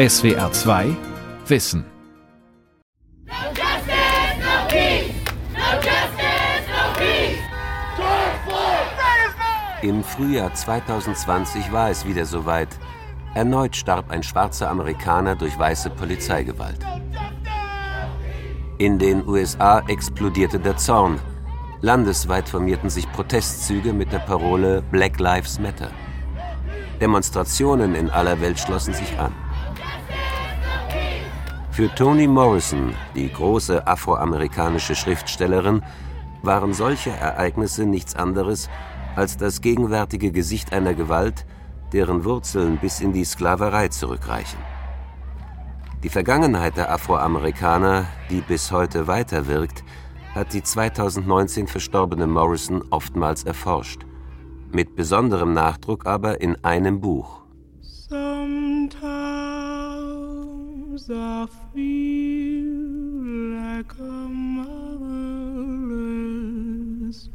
SWR 2 Wissen. Im Frühjahr 2020 war es wieder soweit. Erneut starb ein schwarzer Amerikaner durch weiße Polizeigewalt. In den USA explodierte der Zorn. Landesweit formierten sich Protestzüge mit der Parole Black Lives Matter. Demonstrationen in aller Welt schlossen sich an. Für Toni Morrison, die große afroamerikanische Schriftstellerin, waren solche Ereignisse nichts anderes als das gegenwärtige Gesicht einer Gewalt, deren Wurzeln bis in die Sklaverei zurückreichen. Die Vergangenheit der Afroamerikaner, die bis heute weiterwirkt, hat die 2019 verstorbene Morrison oftmals erforscht. Mit besonderem Nachdruck aber in einem Buch. I feel like a motherless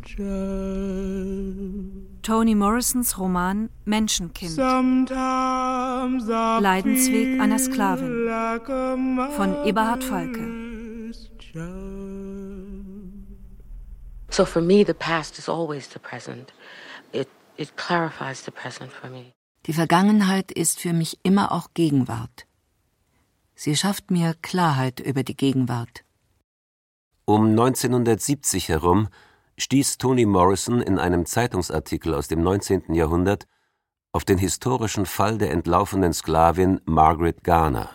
child. Toni Morrisons Roman Menschenkind. Leidensweg einer Sklavin von Eberhard Falke. So for me the past is always the present. It it clarifies the present for me. Die Vergangenheit ist für mich immer auch Gegenwart. Sie schafft mir Klarheit über die Gegenwart. Um 1970 herum stieß Toni Morrison in einem Zeitungsartikel aus dem 19. Jahrhundert auf den historischen Fall der entlaufenen Sklavin Margaret Garner.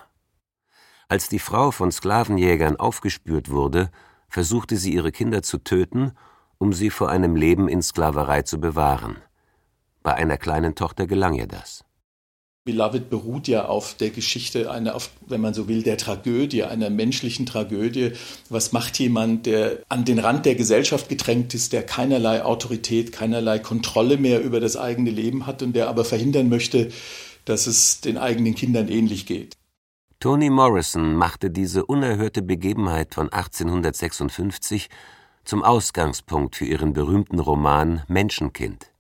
Als die Frau von Sklavenjägern aufgespürt wurde, versuchte sie ihre Kinder zu töten, um sie vor einem Leben in Sklaverei zu bewahren. Bei einer kleinen Tochter gelang ihr das. Beloved beruht ja auf der Geschichte einer, auf, wenn man so will, der Tragödie, einer menschlichen Tragödie. Was macht jemand, der an den Rand der Gesellschaft gedrängt ist, der keinerlei Autorität, keinerlei Kontrolle mehr über das eigene Leben hat und der aber verhindern möchte, dass es den eigenen Kindern ähnlich geht? Toni Morrison machte diese unerhörte Begebenheit von 1856 zum Ausgangspunkt für ihren berühmten Roman Menschenkind.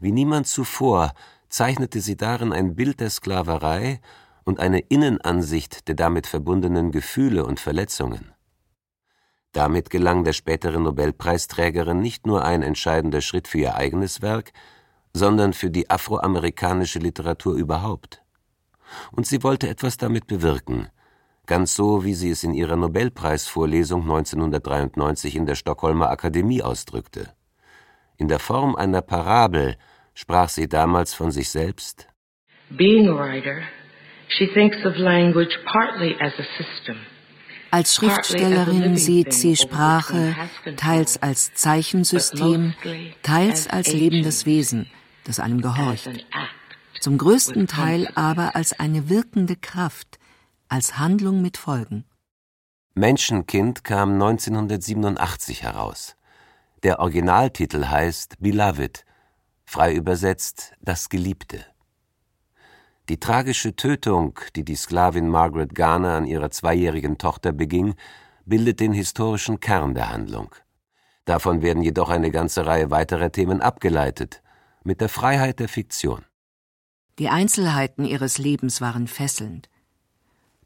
Wie niemand zuvor zeichnete sie darin ein Bild der Sklaverei und eine Innenansicht der damit verbundenen Gefühle und Verletzungen. Damit gelang der späteren Nobelpreisträgerin nicht nur ein entscheidender Schritt für ihr eigenes Werk, sondern für die afroamerikanische Literatur überhaupt. Und sie wollte etwas damit bewirken, ganz so wie sie es in ihrer Nobelpreisvorlesung 1993 in der Stockholmer Akademie ausdrückte. In der Form einer Parabel sprach sie damals von sich selbst. Als Schriftstellerin sieht sie Sprache teils als Zeichensystem, teils als lebendes Wesen, das einem gehorcht. Zum größten Teil aber als eine wirkende Kraft, als Handlung mit Folgen. Menschenkind kam 1987 heraus. Der Originaltitel heißt Beloved frei übersetzt das Geliebte. Die tragische Tötung, die die Sklavin Margaret Garner an ihrer zweijährigen Tochter beging, bildet den historischen Kern der Handlung. Davon werden jedoch eine ganze Reihe weiterer Themen abgeleitet, mit der Freiheit der Fiktion. Die Einzelheiten ihres Lebens waren fesselnd.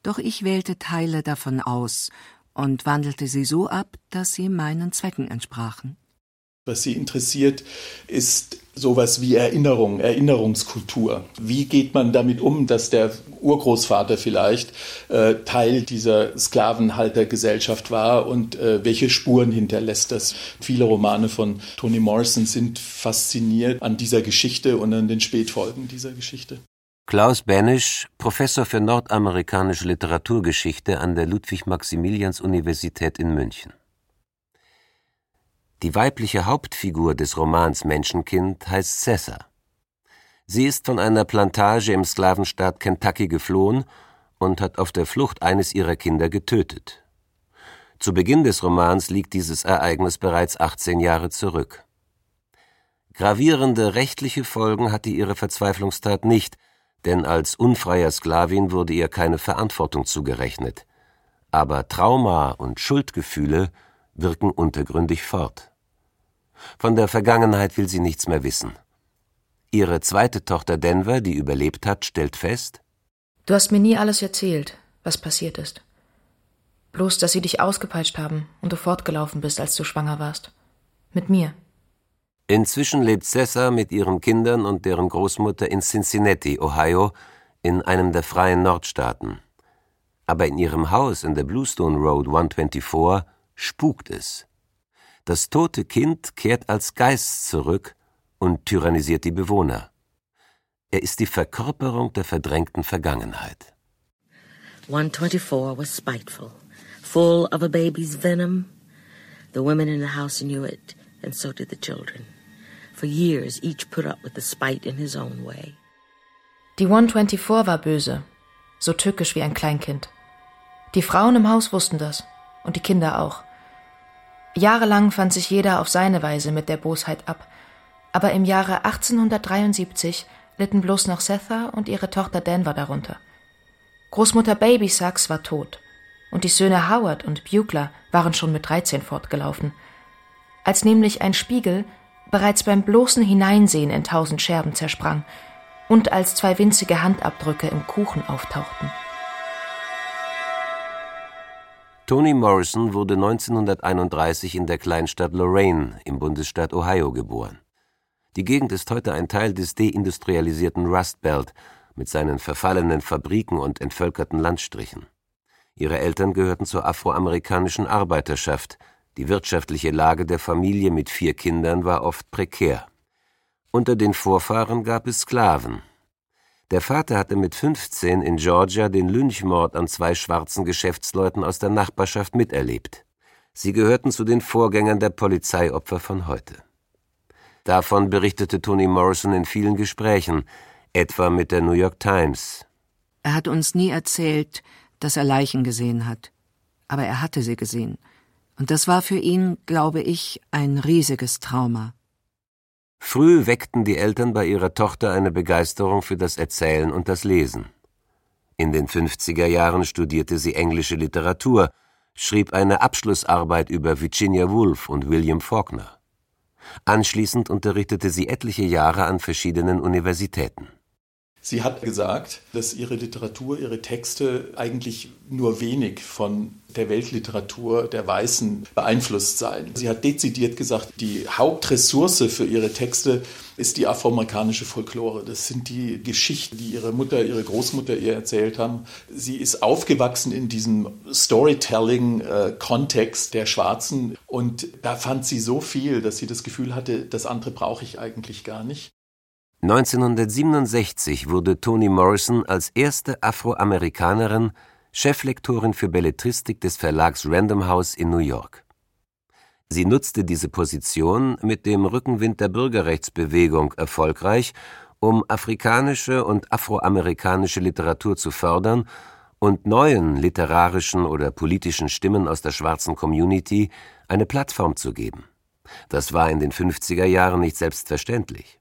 Doch ich wählte Teile davon aus und wandelte sie so ab, dass sie meinen Zwecken entsprachen. Was sie interessiert, ist sowas wie Erinnerung, Erinnerungskultur. Wie geht man damit um, dass der Urgroßvater vielleicht äh, Teil dieser Sklavenhaltergesellschaft war und äh, welche Spuren hinterlässt das? Viele Romane von Toni Morrison sind fasziniert an dieser Geschichte und an den Spätfolgen dieser Geschichte. Klaus Benisch, Professor für nordamerikanische Literaturgeschichte an der Ludwig-Maximilians-Universität in München. Die weibliche Hauptfigur des Romans Menschenkind heißt Cessa. Sie ist von einer Plantage im Sklavenstaat Kentucky geflohen und hat auf der Flucht eines ihrer Kinder getötet. Zu Beginn des Romans liegt dieses Ereignis bereits 18 Jahre zurück. Gravierende rechtliche Folgen hatte ihre Verzweiflungstat nicht, denn als unfreier Sklavin wurde ihr keine Verantwortung zugerechnet. Aber Trauma und Schuldgefühle wirken untergründig fort. Von der Vergangenheit will sie nichts mehr wissen. Ihre zweite Tochter Denver, die überlebt hat, stellt fest, Du hast mir nie alles erzählt, was passiert ist. Bloß, dass sie dich ausgepeitscht haben und du fortgelaufen bist, als du schwanger warst. Mit mir. Inzwischen lebt Cessa mit ihren Kindern und deren Großmutter in Cincinnati, Ohio, in einem der freien Nordstaaten. Aber in ihrem Haus in der Bluestone Road 124 spukt es. Das tote Kind kehrt als Geist zurück und tyrannisiert die Bewohner. Er ist die Verkörperung der verdrängten Vergangenheit. 124 was spiteful, full of a baby's venom. The women in the house knew it, and so did the children. For years, each put up with the spite in his own way. Die 124 war böse, so tückisch wie ein Kleinkind. Die Frauen im Haus wussten das, und die Kinder auch. Jahrelang fand sich jeder auf seine Weise mit der Bosheit ab, aber im Jahre 1873 litten bloß noch Setha und ihre Tochter Denver darunter. Großmutter Baby Sachs war tot, und die Söhne Howard und Bugler waren schon mit 13 fortgelaufen. Als nämlich ein Spiegel bereits beim bloßen Hineinsehen in tausend Scherben zersprang und als zwei winzige Handabdrücke im Kuchen auftauchten. Toni Morrison wurde 1931 in der Kleinstadt Loraine im Bundesstaat Ohio geboren. Die Gegend ist heute ein Teil des deindustrialisierten Rust Belt mit seinen verfallenen Fabriken und entvölkerten Landstrichen. Ihre Eltern gehörten zur afroamerikanischen Arbeiterschaft. Die wirtschaftliche Lage der Familie mit vier Kindern war oft prekär. Unter den Vorfahren gab es Sklaven. Der Vater hatte mit 15 in Georgia den Lynchmord an zwei schwarzen Geschäftsleuten aus der Nachbarschaft miterlebt. Sie gehörten zu den Vorgängern der Polizeiopfer von heute. Davon berichtete Toni Morrison in vielen Gesprächen, etwa mit der New York Times. Er hat uns nie erzählt, dass er Leichen gesehen hat. Aber er hatte sie gesehen. Und das war für ihn, glaube ich, ein riesiges Trauma. Früh weckten die Eltern bei ihrer Tochter eine Begeisterung für das Erzählen und das Lesen. In den 50er Jahren studierte sie englische Literatur, schrieb eine Abschlussarbeit über Virginia Woolf und William Faulkner. Anschließend unterrichtete sie etliche Jahre an verschiedenen Universitäten. Sie hat gesagt, dass ihre Literatur, ihre Texte eigentlich nur wenig von der Weltliteratur der Weißen beeinflusst seien. Sie hat dezidiert gesagt, die Hauptressource für ihre Texte ist die afroamerikanische Folklore. Das sind die Geschichten, die ihre Mutter, ihre Großmutter ihr erzählt haben. Sie ist aufgewachsen in diesem Storytelling-Kontext der Schwarzen und da fand sie so viel, dass sie das Gefühl hatte, das andere brauche ich eigentlich gar nicht. 1967 wurde Toni Morrison als erste Afroamerikanerin Cheflektorin für Belletristik des Verlags Random House in New York. Sie nutzte diese Position mit dem Rückenwind der Bürgerrechtsbewegung erfolgreich, um afrikanische und afroamerikanische Literatur zu fördern und neuen literarischen oder politischen Stimmen aus der schwarzen Community eine Plattform zu geben. Das war in den 50er Jahren nicht selbstverständlich.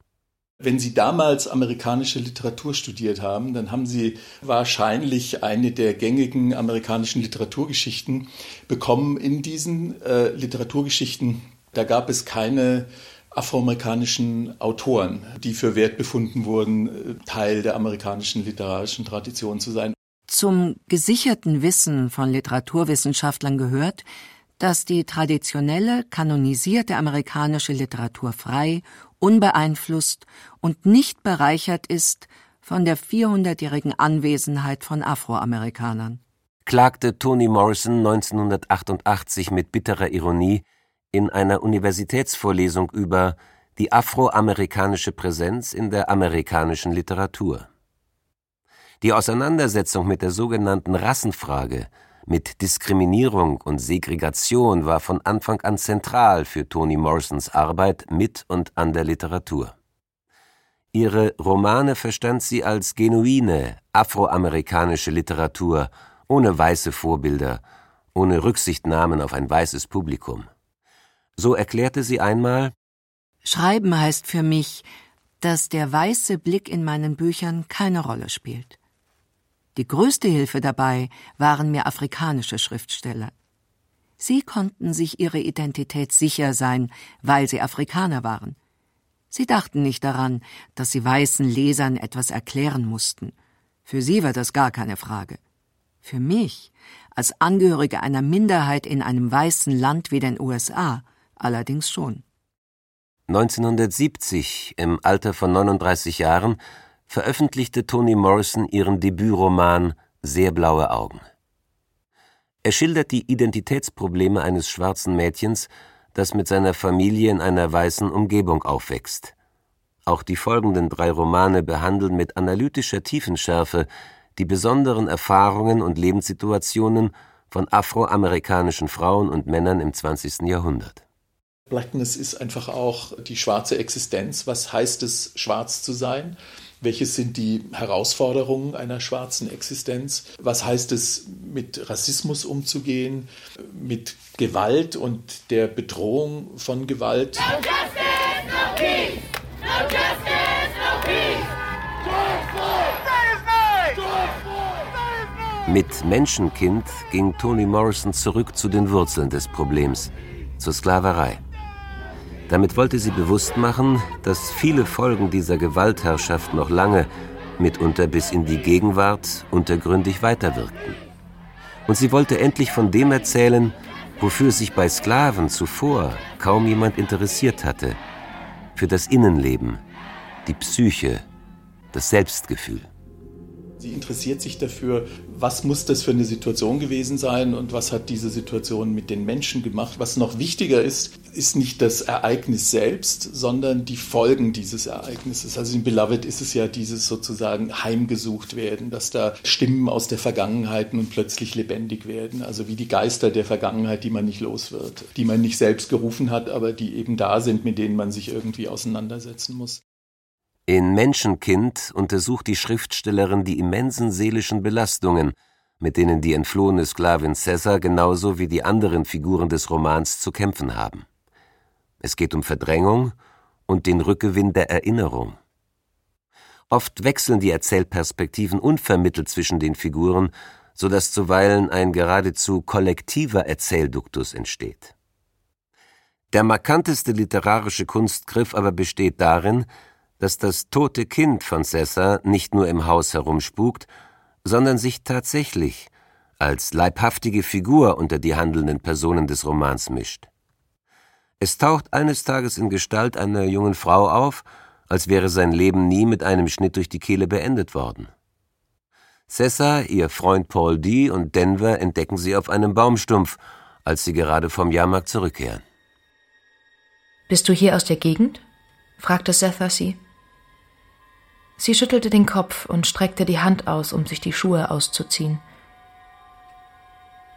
Wenn Sie damals amerikanische Literatur studiert haben, dann haben Sie wahrscheinlich eine der gängigen amerikanischen Literaturgeschichten bekommen. In diesen äh, Literaturgeschichten, da gab es keine afroamerikanischen Autoren, die für wert befunden wurden, äh, Teil der amerikanischen literarischen Tradition zu sein. Zum gesicherten Wissen von Literaturwissenschaftlern gehört, dass die traditionelle, kanonisierte amerikanische Literatur frei unbeeinflusst und nicht bereichert ist von der 400-jährigen Anwesenheit von Afroamerikanern. Klagte Toni Morrison 1988 mit bitterer Ironie in einer Universitätsvorlesung über die afroamerikanische Präsenz in der amerikanischen Literatur. Die Auseinandersetzung mit der sogenannten Rassenfrage mit Diskriminierung und Segregation war von Anfang an zentral für Toni Morrisons Arbeit mit und an der Literatur. Ihre Romane verstand sie als genuine afroamerikanische Literatur, ohne weiße Vorbilder, ohne Rücksichtnahmen auf ein weißes Publikum. So erklärte sie einmal Schreiben heißt für mich, dass der weiße Blick in meinen Büchern keine Rolle spielt. Die größte Hilfe dabei waren mir afrikanische Schriftsteller. Sie konnten sich ihre Identität sicher sein, weil sie Afrikaner waren. Sie dachten nicht daran, dass sie weißen Lesern etwas erklären mussten. Für sie war das gar keine Frage. Für mich, als Angehörige einer Minderheit in einem weißen Land wie den USA, allerdings schon. 1970, im Alter von 39 Jahren, veröffentlichte Toni Morrison ihren Debütroman Sehr blaue Augen. Er schildert die Identitätsprobleme eines schwarzen Mädchens, das mit seiner Familie in einer weißen Umgebung aufwächst. Auch die folgenden drei Romane behandeln mit analytischer Tiefenschärfe die besonderen Erfahrungen und Lebenssituationen von afroamerikanischen Frauen und Männern im 20. Jahrhundert. Blackness ist einfach auch die schwarze Existenz. Was heißt es, schwarz zu sein? Welches sind die Herausforderungen einer schwarzen Existenz? Was heißt es, mit Rassismus umzugehen, mit Gewalt und der Bedrohung von Gewalt? No justice, no peace. No justice, no peace. Mit Menschenkind ging Toni Morrison zurück zu den Wurzeln des Problems, zur Sklaverei. Damit wollte sie bewusst machen, dass viele Folgen dieser Gewaltherrschaft noch lange, mitunter bis in die Gegenwart, untergründig weiterwirkten. Und sie wollte endlich von dem erzählen, wofür sich bei Sklaven zuvor kaum jemand interessiert hatte, für das Innenleben, die Psyche, das Selbstgefühl. Sie interessiert sich dafür, was muss das für eine Situation gewesen sein und was hat diese Situation mit den Menschen gemacht. Was noch wichtiger ist, ist nicht das Ereignis selbst, sondern die Folgen dieses Ereignisses. Also in Beloved ist es ja dieses sozusagen heimgesucht werden, dass da Stimmen aus der Vergangenheit nun plötzlich lebendig werden. Also wie die Geister der Vergangenheit, die man nicht los wird, die man nicht selbst gerufen hat, aber die eben da sind, mit denen man sich irgendwie auseinandersetzen muss. In Menschenkind untersucht die Schriftstellerin die immensen seelischen Belastungen, mit denen die entflohene Sklavin Cäsar genauso wie die anderen Figuren des Romans zu kämpfen haben. Es geht um Verdrängung und den Rückgewinn der Erinnerung. Oft wechseln die Erzählperspektiven unvermittelt zwischen den Figuren, so dass zuweilen ein geradezu kollektiver Erzählduktus entsteht. Der markanteste literarische Kunstgriff aber besteht darin, dass das tote Kind von Cessa nicht nur im Haus herumspukt, sondern sich tatsächlich als leibhaftige Figur unter die handelnden Personen des Romans mischt. Es taucht eines Tages in Gestalt einer jungen Frau auf, als wäre sein Leben nie mit einem Schnitt durch die Kehle beendet worden. Cessa, ihr Freund Paul D. und Denver entdecken sie auf einem Baumstumpf, als sie gerade vom Jahrmarkt zurückkehren. Bist du hier aus der Gegend? fragte Setha sie. Sie schüttelte den Kopf und streckte die Hand aus, um sich die Schuhe auszuziehen.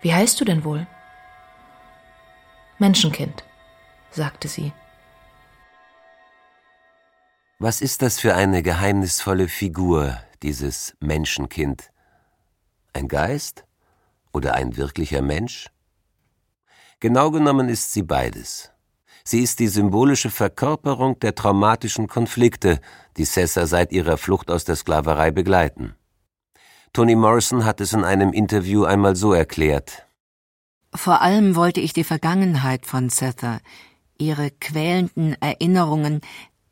Wie heißt du denn wohl? Menschenkind, sagte sie. Was ist das für eine geheimnisvolle Figur, dieses Menschenkind? Ein Geist oder ein wirklicher Mensch? Genau genommen ist sie beides. Sie ist die symbolische Verkörperung der traumatischen Konflikte, die Cessa seit ihrer Flucht aus der Sklaverei begleiten. Toni Morrison hat es in einem Interview einmal so erklärt. Vor allem wollte ich die Vergangenheit von Setha, ihre quälenden Erinnerungen,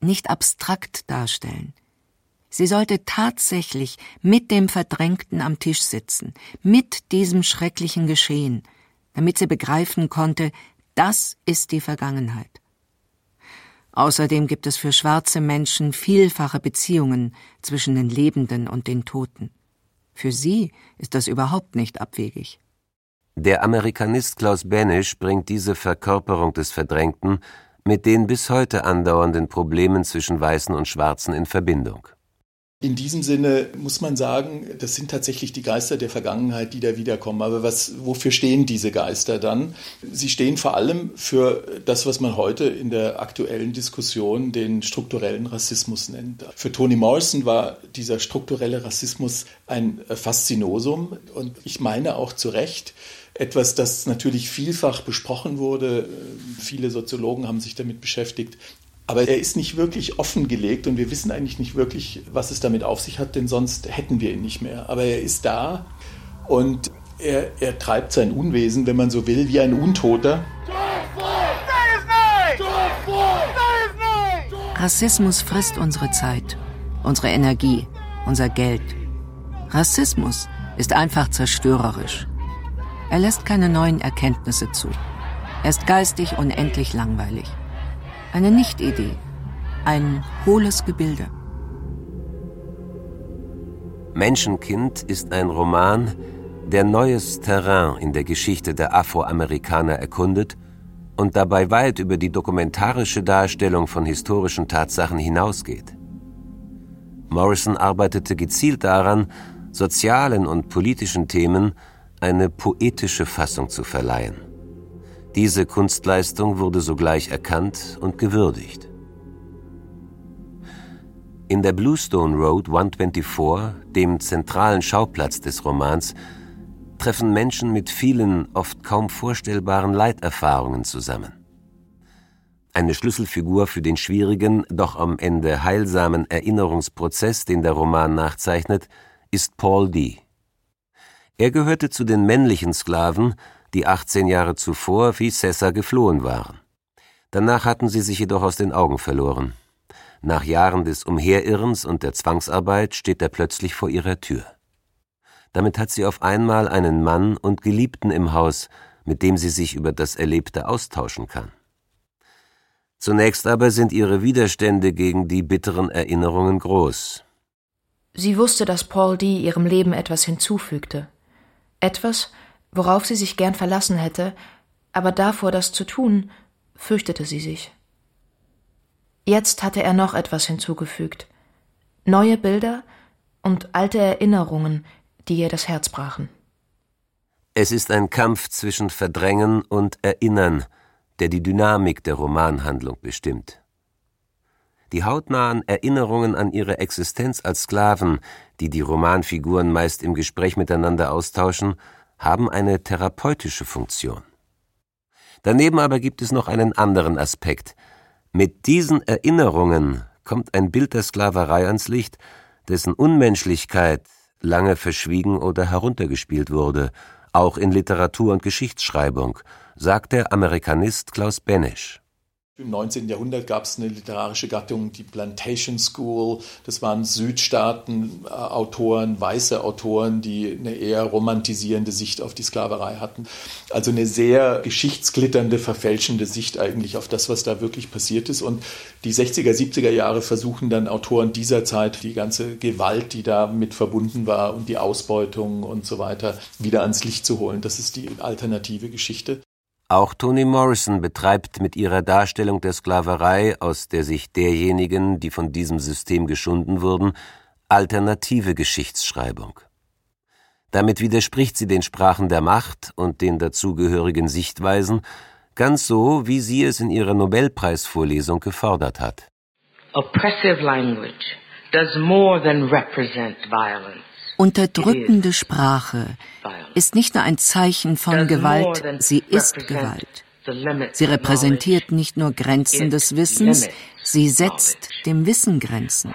nicht abstrakt darstellen. Sie sollte tatsächlich mit dem Verdrängten am Tisch sitzen, mit diesem schrecklichen Geschehen, damit sie begreifen konnte, das ist die Vergangenheit. Außerdem gibt es für schwarze Menschen vielfache Beziehungen zwischen den Lebenden und den Toten. Für sie ist das überhaupt nicht abwegig. Der Amerikanist Klaus Benisch bringt diese Verkörperung des Verdrängten mit den bis heute andauernden Problemen zwischen Weißen und Schwarzen in Verbindung. In diesem Sinne muss man sagen, das sind tatsächlich die Geister der Vergangenheit, die da wiederkommen. Aber was, wofür stehen diese Geister dann? Sie stehen vor allem für das, was man heute in der aktuellen Diskussion den strukturellen Rassismus nennt. Für Toni Morrison war dieser strukturelle Rassismus ein Faszinosum und ich meine auch zu Recht, etwas, das natürlich vielfach besprochen wurde. Viele Soziologen haben sich damit beschäftigt. Aber er ist nicht wirklich offengelegt und wir wissen eigentlich nicht wirklich, was es damit auf sich hat, denn sonst hätten wir ihn nicht mehr. Aber er ist da und er, er treibt sein Unwesen, wenn man so will, wie ein Untoter. Rassismus frisst unsere Zeit, unsere Energie, unser Geld. Rassismus ist einfach zerstörerisch. Er lässt keine neuen Erkenntnisse zu. Er ist geistig unendlich langweilig. Eine Nichtidee. Ein hohles Gebilde. Menschenkind ist ein Roman, der neues Terrain in der Geschichte der Afroamerikaner erkundet und dabei weit über die dokumentarische Darstellung von historischen Tatsachen hinausgeht. Morrison arbeitete gezielt daran, sozialen und politischen Themen eine poetische Fassung zu verleihen. Diese Kunstleistung wurde sogleich erkannt und gewürdigt. In der Bluestone Road 124, dem zentralen Schauplatz des Romans, treffen Menschen mit vielen, oft kaum vorstellbaren Leiterfahrungen zusammen. Eine Schlüsselfigur für den schwierigen, doch am Ende heilsamen Erinnerungsprozess, den der Roman nachzeichnet, ist Paul D. Er gehörte zu den männlichen Sklaven, die 18 Jahre zuvor wie Cessa geflohen waren. Danach hatten sie sich jedoch aus den Augen verloren. Nach Jahren des Umherirrens und der Zwangsarbeit steht er plötzlich vor ihrer Tür. Damit hat sie auf einmal einen Mann und Geliebten im Haus, mit dem sie sich über das Erlebte austauschen kann. Zunächst aber sind ihre Widerstände gegen die bitteren Erinnerungen groß. Sie wusste, dass Paul D. ihrem Leben etwas hinzufügte. Etwas, worauf sie sich gern verlassen hätte, aber davor, das zu tun, fürchtete sie sich. Jetzt hatte er noch etwas hinzugefügt. Neue Bilder und alte Erinnerungen, die ihr das Herz brachen. Es ist ein Kampf zwischen Verdrängen und Erinnern, der die Dynamik der Romanhandlung bestimmt. Die hautnahen Erinnerungen an ihre Existenz als Sklaven, die die Romanfiguren meist im Gespräch miteinander austauschen, haben eine therapeutische Funktion. Daneben aber gibt es noch einen anderen Aspekt. Mit diesen Erinnerungen kommt ein Bild der Sklaverei ans Licht, dessen Unmenschlichkeit lange verschwiegen oder heruntergespielt wurde, auch in Literatur und Geschichtsschreibung, sagt der Amerikanist Klaus Benesch. Im 19. Jahrhundert gab es eine literarische Gattung, die Plantation School. Das waren Südstaaten-Autoren, weiße Autoren, die eine eher romantisierende Sicht auf die Sklaverei hatten. Also eine sehr geschichtsglitternde, verfälschende Sicht eigentlich auf das, was da wirklich passiert ist. Und die 60er, 70er Jahre versuchen dann Autoren dieser Zeit die ganze Gewalt, die da mit verbunden war und die Ausbeutung und so weiter wieder ans Licht zu holen. Das ist die alternative Geschichte. Auch Toni Morrison betreibt mit ihrer Darstellung der Sklaverei aus der Sicht derjenigen, die von diesem System geschunden wurden, alternative Geschichtsschreibung. Damit widerspricht sie den Sprachen der Macht und den dazugehörigen Sichtweisen, ganz so, wie sie es in ihrer Nobelpreisvorlesung gefordert hat. Oppressive language does more than represent violence. Unterdrückende Sprache ist nicht nur ein Zeichen von Gewalt, sie ist Gewalt. Sie repräsentiert nicht nur Grenzen des Wissens, sie setzt dem Wissen Grenzen.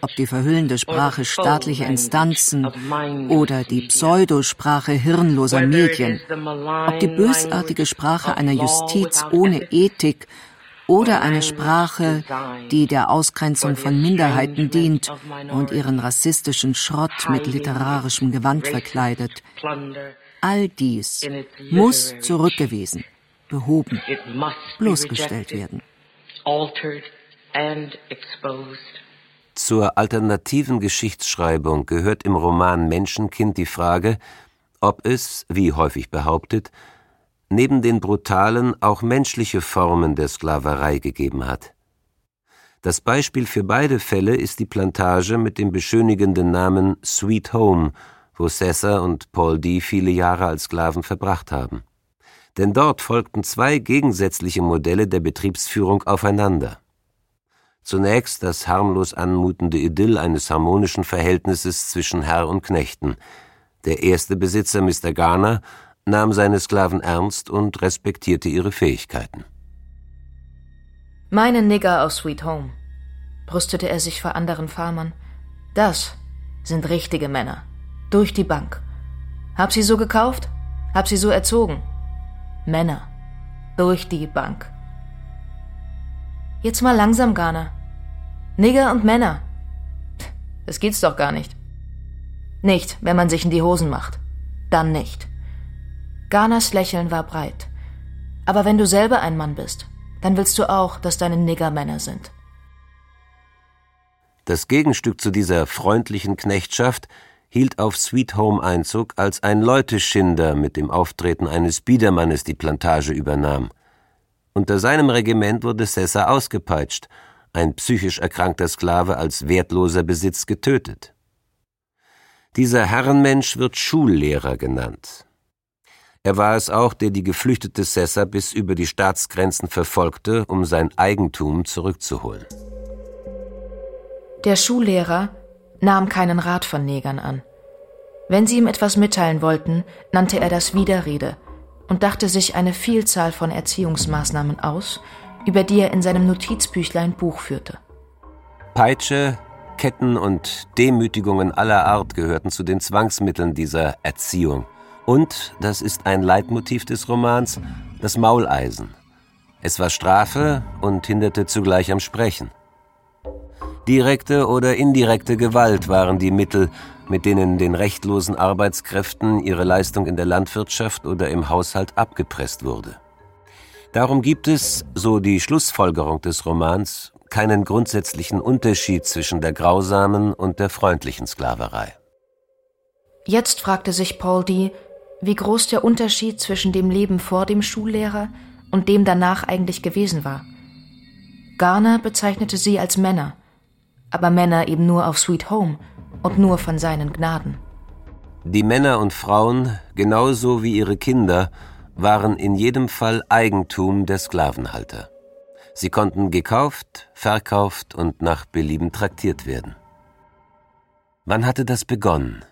Ob die verhüllende Sprache staatlicher Instanzen oder die Pseudosprache hirnloser Medien, ob die bösartige Sprache einer Justiz ohne Ethik oder eine Sprache, die der Ausgrenzung von Minderheiten dient und ihren rassistischen Schrott mit literarischem Gewand verkleidet. All dies muss zurückgewiesen, behoben, bloßgestellt werden. Zur alternativen Geschichtsschreibung gehört im Roman Menschenkind die Frage, ob es, wie häufig behauptet, neben den brutalen auch menschliche Formen der Sklaverei gegeben hat. Das Beispiel für beide Fälle ist die Plantage mit dem beschönigenden Namen Sweet Home, wo Cesar und Paul D. viele Jahre als Sklaven verbracht haben. Denn dort folgten zwei gegensätzliche Modelle der Betriebsführung aufeinander. Zunächst das harmlos anmutende Idyll eines harmonischen Verhältnisses zwischen Herr und Knechten. Der erste Besitzer, Mr. Garner, nahm seine Sklaven ernst und respektierte ihre Fähigkeiten. Meine Nigger aus Sweet Home, brüstete er sich vor anderen Farmern, das sind richtige Männer. Durch die Bank. Hab sie so gekauft, hab sie so erzogen. Männer. Durch die Bank. Jetzt mal langsam, Garner. Nigger und Männer. Das geht's doch gar nicht. Nicht, wenn man sich in die Hosen macht. Dann nicht. Garners Lächeln war breit. Aber wenn du selber ein Mann bist, dann willst du auch, dass deine Nigger Männer sind. Das Gegenstück zu dieser freundlichen Knechtschaft hielt auf Sweet Home Einzug, als ein Leuteschinder mit dem Auftreten eines Biedermannes die Plantage übernahm. Unter seinem Regiment wurde Sessa ausgepeitscht, ein psychisch erkrankter Sklave als wertloser Besitz getötet. Dieser Herrenmensch wird Schullehrer genannt. Er war es auch, der die geflüchtete Sessa bis über die Staatsgrenzen verfolgte, um sein Eigentum zurückzuholen. Der Schullehrer nahm keinen Rat von Negern an. Wenn sie ihm etwas mitteilen wollten, nannte er das Widerrede und dachte sich eine Vielzahl von Erziehungsmaßnahmen aus, über die er in seinem Notizbüchlein Buch führte. Peitsche, Ketten und Demütigungen aller Art gehörten zu den Zwangsmitteln dieser Erziehung. Und, das ist ein Leitmotiv des Romans, das Mauleisen. Es war Strafe und hinderte zugleich am Sprechen. Direkte oder indirekte Gewalt waren die Mittel, mit denen den rechtlosen Arbeitskräften ihre Leistung in der Landwirtschaft oder im Haushalt abgepresst wurde. Darum gibt es, so die Schlussfolgerung des Romans, keinen grundsätzlichen Unterschied zwischen der grausamen und der freundlichen Sklaverei. Jetzt fragte sich Paul D., wie groß der Unterschied zwischen dem Leben vor dem Schullehrer und dem danach eigentlich gewesen war. Garner bezeichnete sie als Männer – aber Männer eben nur auf Sweet Home und nur von seinen Gnaden. Die Männer und Frauen, genauso wie ihre Kinder, waren in jedem Fall Eigentum der Sklavenhalter. Sie konnten gekauft, verkauft und nach Belieben traktiert werden. Wann hatte das begonnen?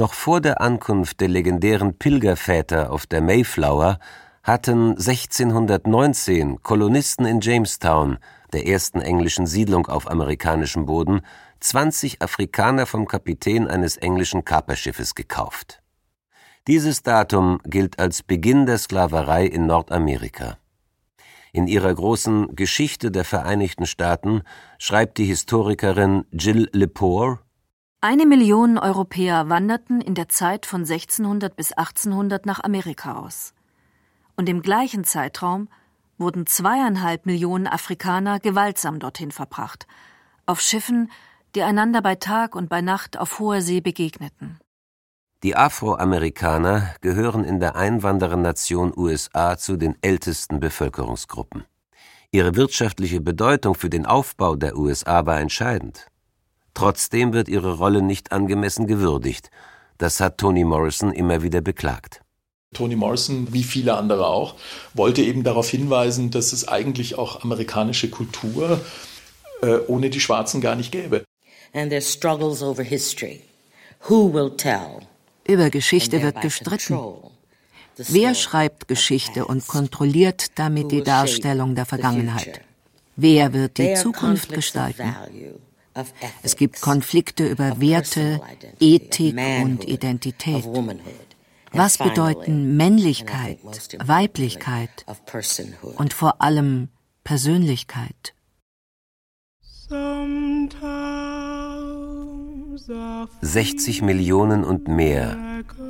Noch vor der Ankunft der legendären Pilgerväter auf der Mayflower hatten 1619 Kolonisten in Jamestown der ersten englischen Siedlung auf amerikanischem Boden, 20 Afrikaner vom Kapitän eines englischen Kaperschiffes gekauft. Dieses Datum gilt als Beginn der Sklaverei in Nordamerika. In ihrer großen Geschichte der Vereinigten Staaten schreibt die Historikerin Jill Lepore Eine Million Europäer wanderten in der Zeit von 1600 bis 1800 nach Amerika aus. Und im gleichen Zeitraum wurden zweieinhalb Millionen Afrikaner gewaltsam dorthin verbracht, auf Schiffen, die einander bei Tag und bei Nacht auf hoher See begegneten. Die Afroamerikaner gehören in der Einwanderernation USA zu den ältesten Bevölkerungsgruppen. Ihre wirtschaftliche Bedeutung für den Aufbau der USA war entscheidend. Trotzdem wird ihre Rolle nicht angemessen gewürdigt. Das hat Toni Morrison immer wieder beklagt. Toni Morrison, wie viele andere auch, wollte eben darauf hinweisen, dass es eigentlich auch amerikanische Kultur äh, ohne die Schwarzen gar nicht gäbe. Über Geschichte wird gestritten. Wer schreibt Geschichte und kontrolliert damit die Darstellung der Vergangenheit? Wer wird die Zukunft gestalten? Es gibt Konflikte über Werte, Ethik und Identität. Was bedeuten Männlichkeit, Weiblichkeit und vor allem Persönlichkeit? 60 Millionen und mehr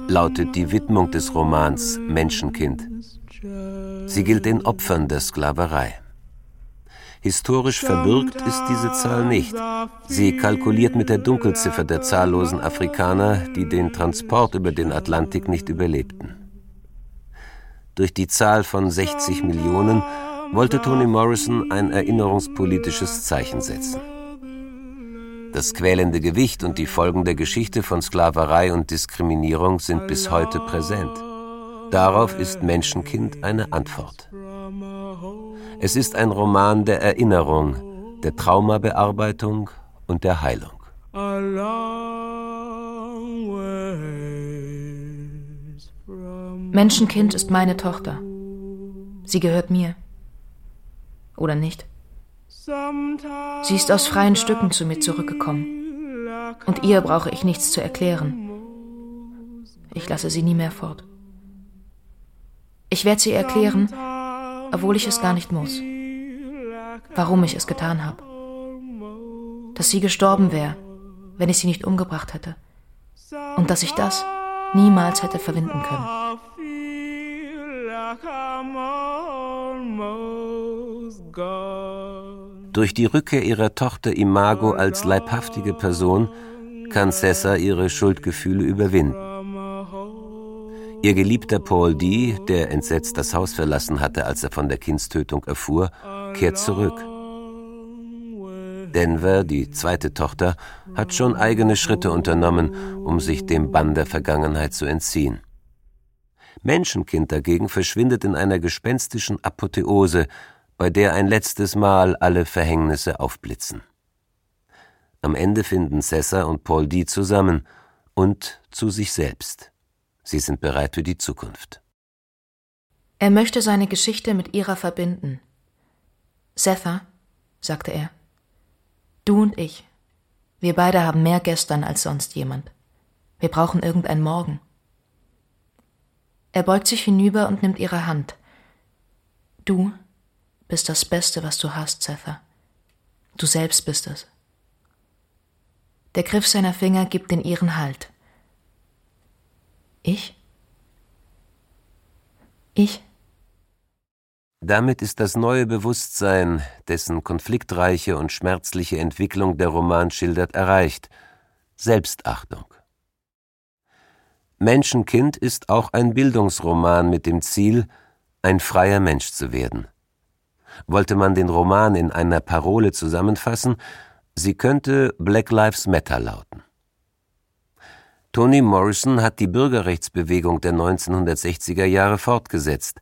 lautet die Widmung des Romans Menschenkind. Sie gilt den Opfern der Sklaverei. Historisch verbürgt ist diese Zahl nicht. Sie kalkuliert mit der Dunkelziffer der zahllosen Afrikaner, die den Transport über den Atlantik nicht überlebten. Durch die Zahl von 60 Millionen wollte Toni Morrison ein erinnerungspolitisches Zeichen setzen. Das quälende Gewicht und die Folgen der Geschichte von Sklaverei und Diskriminierung sind bis heute präsent. Darauf ist Menschenkind eine Antwort. Es ist ein Roman der Erinnerung, der Traumabearbeitung und der Heilung. Menschenkind ist meine Tochter. Sie gehört mir. Oder nicht? Sie ist aus freien Stücken zu mir zurückgekommen. Und ihr brauche ich nichts zu erklären. Ich lasse sie nie mehr fort. Ich werde sie erklären, obwohl ich es gar nicht muss. Warum ich es getan habe. dass sie gestorben wäre, wenn ich sie nicht umgebracht hätte. Und dass ich das niemals hätte verwinden können. Durch die Rückkehr ihrer Tochter Imago als leibhaftige Person kann Cessa ihre Schuldgefühle überwinden. Ihr geliebter Paul D., der entsetzt das Haus verlassen hatte, als er von der Kindstötung erfuhr, kehrt zurück. Denver, die zweite Tochter, hat schon eigene Schritte unternommen, um sich dem Bann der Vergangenheit zu entziehen. Menschenkind dagegen verschwindet in einer gespenstischen Apotheose, bei der ein letztes Mal alle Verhängnisse aufblitzen. Am Ende finden Cessa und Paul D. zusammen und zu sich selbst. Sie sind bereit für die Zukunft. Er möchte seine Geschichte mit ihrer verbinden. Setha, sagte er, du und ich, wir beide haben mehr gestern als sonst jemand. Wir brauchen irgendein Morgen. Er beugt sich hinüber und nimmt ihre Hand. Du bist das Beste, was du hast, Setha. Du selbst bist es. Der Griff seiner Finger gibt in ihren Halt. Ich? Ich? Damit ist das neue Bewusstsein, dessen konfliktreiche und schmerzliche Entwicklung der Roman schildert, erreicht. Selbstachtung. Menschenkind ist auch ein Bildungsroman mit dem Ziel, ein freier Mensch zu werden. Wollte man den Roman in einer Parole zusammenfassen, sie könnte Black Lives Matter lauten. Toni Morrison hat die Bürgerrechtsbewegung der 1960er Jahre fortgesetzt,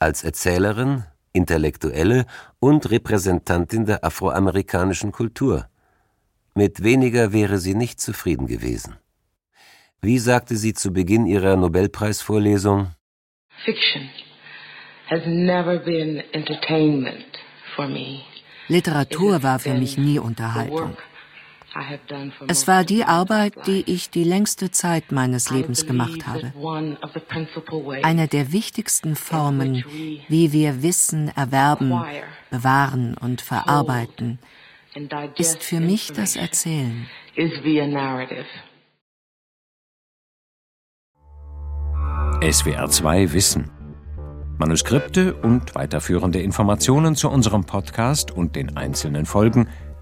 als Erzählerin, Intellektuelle und Repräsentantin der afroamerikanischen Kultur. Mit weniger wäre sie nicht zufrieden gewesen. Wie sagte sie zu Beginn ihrer Nobelpreisvorlesung? Fiction has never been entertainment for me. Literatur war für mich nie Unterhaltung. Es war die Arbeit, die ich die längste Zeit meines Lebens gemacht habe. Eine der wichtigsten Formen, wie wir Wissen erwerben, bewahren und verarbeiten, ist für mich das Erzählen. SWR 2 Wissen. Manuskripte und weiterführende Informationen zu unserem Podcast und den einzelnen Folgen